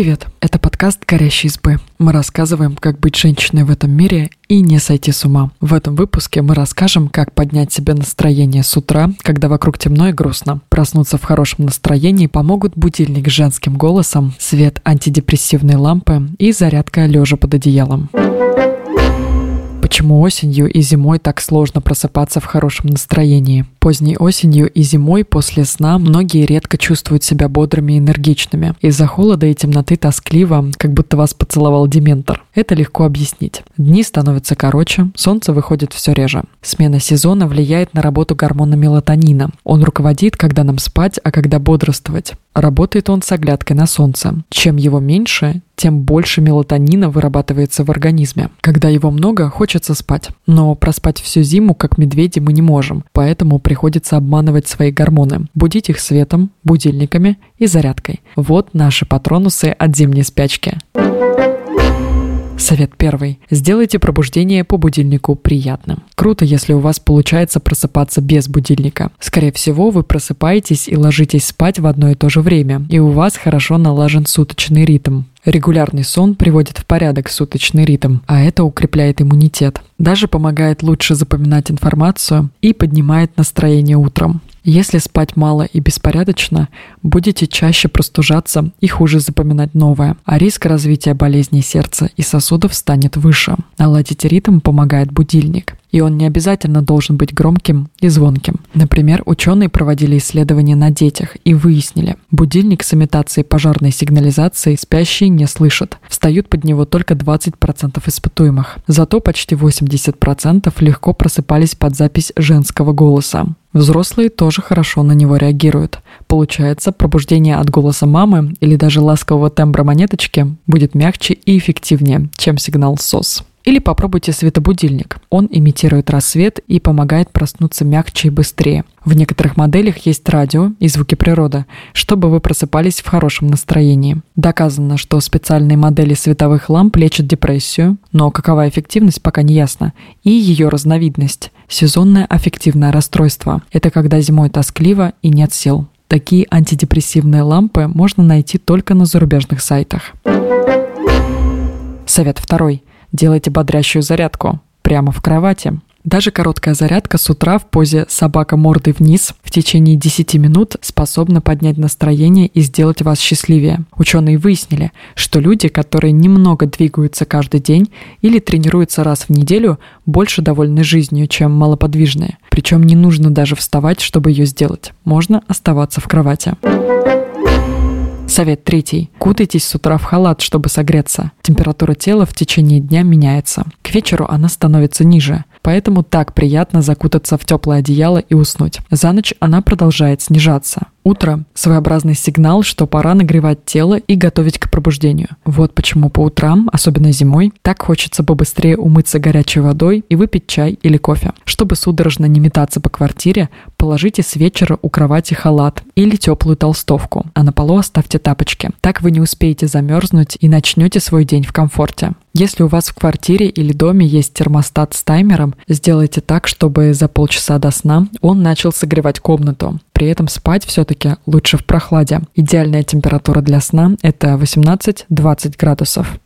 Привет, это подкаст «Горящие избы». Мы рассказываем, как быть женщиной в этом мире и не сойти с ума. В этом выпуске мы расскажем, как поднять себе настроение с утра, когда вокруг темно и грустно. Проснуться в хорошем настроении помогут будильник с женским голосом, свет антидепрессивной лампы и зарядка лежа под одеялом. Почему осенью и зимой так сложно просыпаться в хорошем настроении? Поздней осенью и зимой после сна многие редко чувствуют себя бодрыми и энергичными. Из-за холода и темноты тоскливо, как будто вас поцеловал дементор. Это легко объяснить. Дни становятся короче, солнце выходит все реже. Смена сезона влияет на работу гормона мелатонина. Он руководит, когда нам спать, а когда бодрствовать. Работает он с оглядкой на солнце. Чем его меньше, тем больше мелатонина вырабатывается в организме. Когда его много, хочется спать. Но проспать всю зиму, как медведи, мы не можем. Поэтому приходится обманывать свои гормоны. Будить их светом, будильниками и зарядкой. Вот наши патронусы от зимней спячки. Совет первый. Сделайте пробуждение по будильнику приятным. Круто, если у вас получается просыпаться без будильника. Скорее всего, вы просыпаетесь и ложитесь спать в одно и то же время, и у вас хорошо налажен суточный ритм. Регулярный сон приводит в порядок суточный ритм, а это укрепляет иммунитет. Даже помогает лучше запоминать информацию и поднимает настроение утром. Если спать мало и беспорядочно, будете чаще простужаться и хуже запоминать новое, а риск развития болезней сердца и сосудов станет выше. Наладить ритм помогает будильник и он не обязательно должен быть громким и звонким. Например, ученые проводили исследования на детях и выяснили, будильник с имитацией пожарной сигнализации спящие не слышат. Встают под него только 20% испытуемых. Зато почти 80% легко просыпались под запись женского голоса. Взрослые тоже хорошо на него реагируют. Получается, пробуждение от голоса мамы или даже ласкового тембра монеточки будет мягче и эффективнее, чем сигнал СОС. Или попробуйте светобудильник. Он имитирует рассвет и помогает проснуться мягче и быстрее. В некоторых моделях есть радио и звуки природы, чтобы вы просыпались в хорошем настроении. Доказано, что специальные модели световых ламп лечат депрессию, но какова эффективность пока не ясно, и ее разновидность – сезонное аффективное расстройство. Это когда зимой тоскливо и нет сил. Такие антидепрессивные лампы можно найти только на зарубежных сайтах. Совет второй – Делайте бодрящую зарядку прямо в кровати. Даже короткая зарядка с утра в позе собака мордой вниз в течение 10 минут способна поднять настроение и сделать вас счастливее. Ученые выяснили, что люди, которые немного двигаются каждый день или тренируются раз в неделю, больше довольны жизнью, чем малоподвижные. Причем не нужно даже вставать, чтобы ее сделать. Можно оставаться в кровати. Совет третий. Кутайтесь с утра в халат, чтобы согреться. Температура тела в течение дня меняется. К вечеру она становится ниже. Поэтому так приятно закутаться в теплое одеяло и уснуть. За ночь она продолжает снижаться. Утро – своеобразный сигнал, что пора нагревать тело и готовить к пробуждению. Вот почему по утрам, особенно зимой, так хочется побыстрее умыться горячей водой и выпить чай или кофе. Чтобы судорожно не метаться по квартире, положите с вечера у кровати халат или теплую толстовку, а на полу оставьте тапочки. Так вы не успеете замерзнуть и начнете свой день в комфорте. Если у вас в квартире или доме есть термостат с таймером, сделайте так, чтобы за полчаса до сна он начал согревать комнату. При этом спать все-таки лучше в прохладе. Идеальная температура для сна – это 18-20 градусов.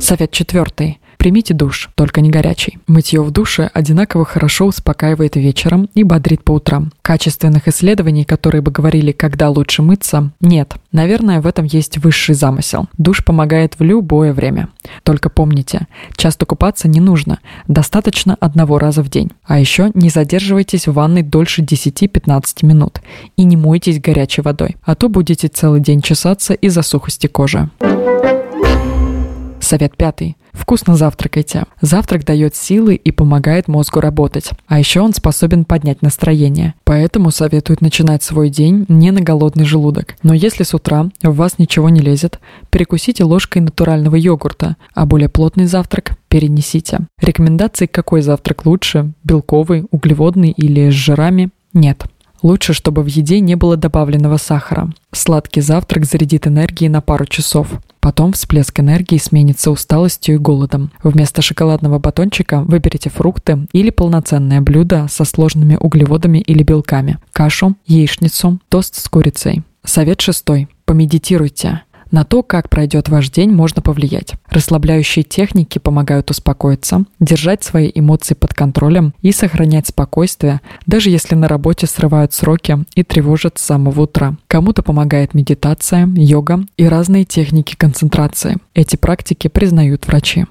Совет четвертый. Примите душ, только не горячий. Мытье в душе одинаково хорошо успокаивает вечером и бодрит по утрам. Качественных исследований, которые бы говорили, когда лучше мыться, нет. Наверное, в этом есть высший замысел. Душ помогает в любое время. Только помните, часто купаться не нужно, достаточно одного раза в день. А еще не задерживайтесь в ванной дольше 10-15 минут и не мойтесь горячей водой, а то будете целый день чесаться из-за сухости кожи. Совет пятый. Вкусно завтракайте. Завтрак дает силы и помогает мозгу работать. А еще он способен поднять настроение. Поэтому советуют начинать свой день не на голодный желудок. Но если с утра в вас ничего не лезет, перекусите ложкой натурального йогурта, а более плотный завтрак перенесите. Рекомендаций, какой завтрак лучше, белковый, углеводный или с жирами, нет. Лучше, чтобы в еде не было добавленного сахара. Сладкий завтрак зарядит энергией на пару часов. Потом всплеск энергии сменится усталостью и голодом. Вместо шоколадного батончика выберите фрукты или полноценное блюдо со сложными углеводами или белками. Кашу, яичницу, тост с курицей. Совет шестой. Помедитируйте. На то, как пройдет ваш день, можно повлиять. Расслабляющие техники помогают успокоиться, держать свои эмоции под контролем и сохранять спокойствие, даже если на работе срывают сроки и тревожат с самого утра. Кому-то помогает медитация, йога и разные техники концентрации. Эти практики признают врачи.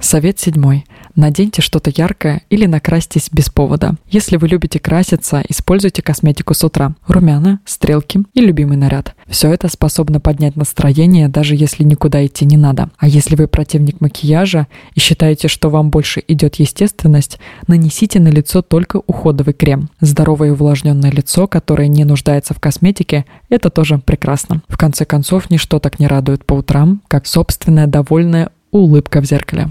Совет седьмой. Наденьте что-то яркое или накрасьтесь без повода. Если вы любите краситься, используйте косметику с утра. Румяна, стрелки и любимый наряд. Все это способно поднять настроение, даже если никуда идти не надо. А если вы противник макияжа и считаете, что вам больше идет естественность, нанесите на лицо только уходовый крем. Здоровое и увлажненное лицо, которое не нуждается в косметике, это тоже прекрасно. В конце концов, ничто так не радует по утрам, как собственная довольная улыбка в зеркале.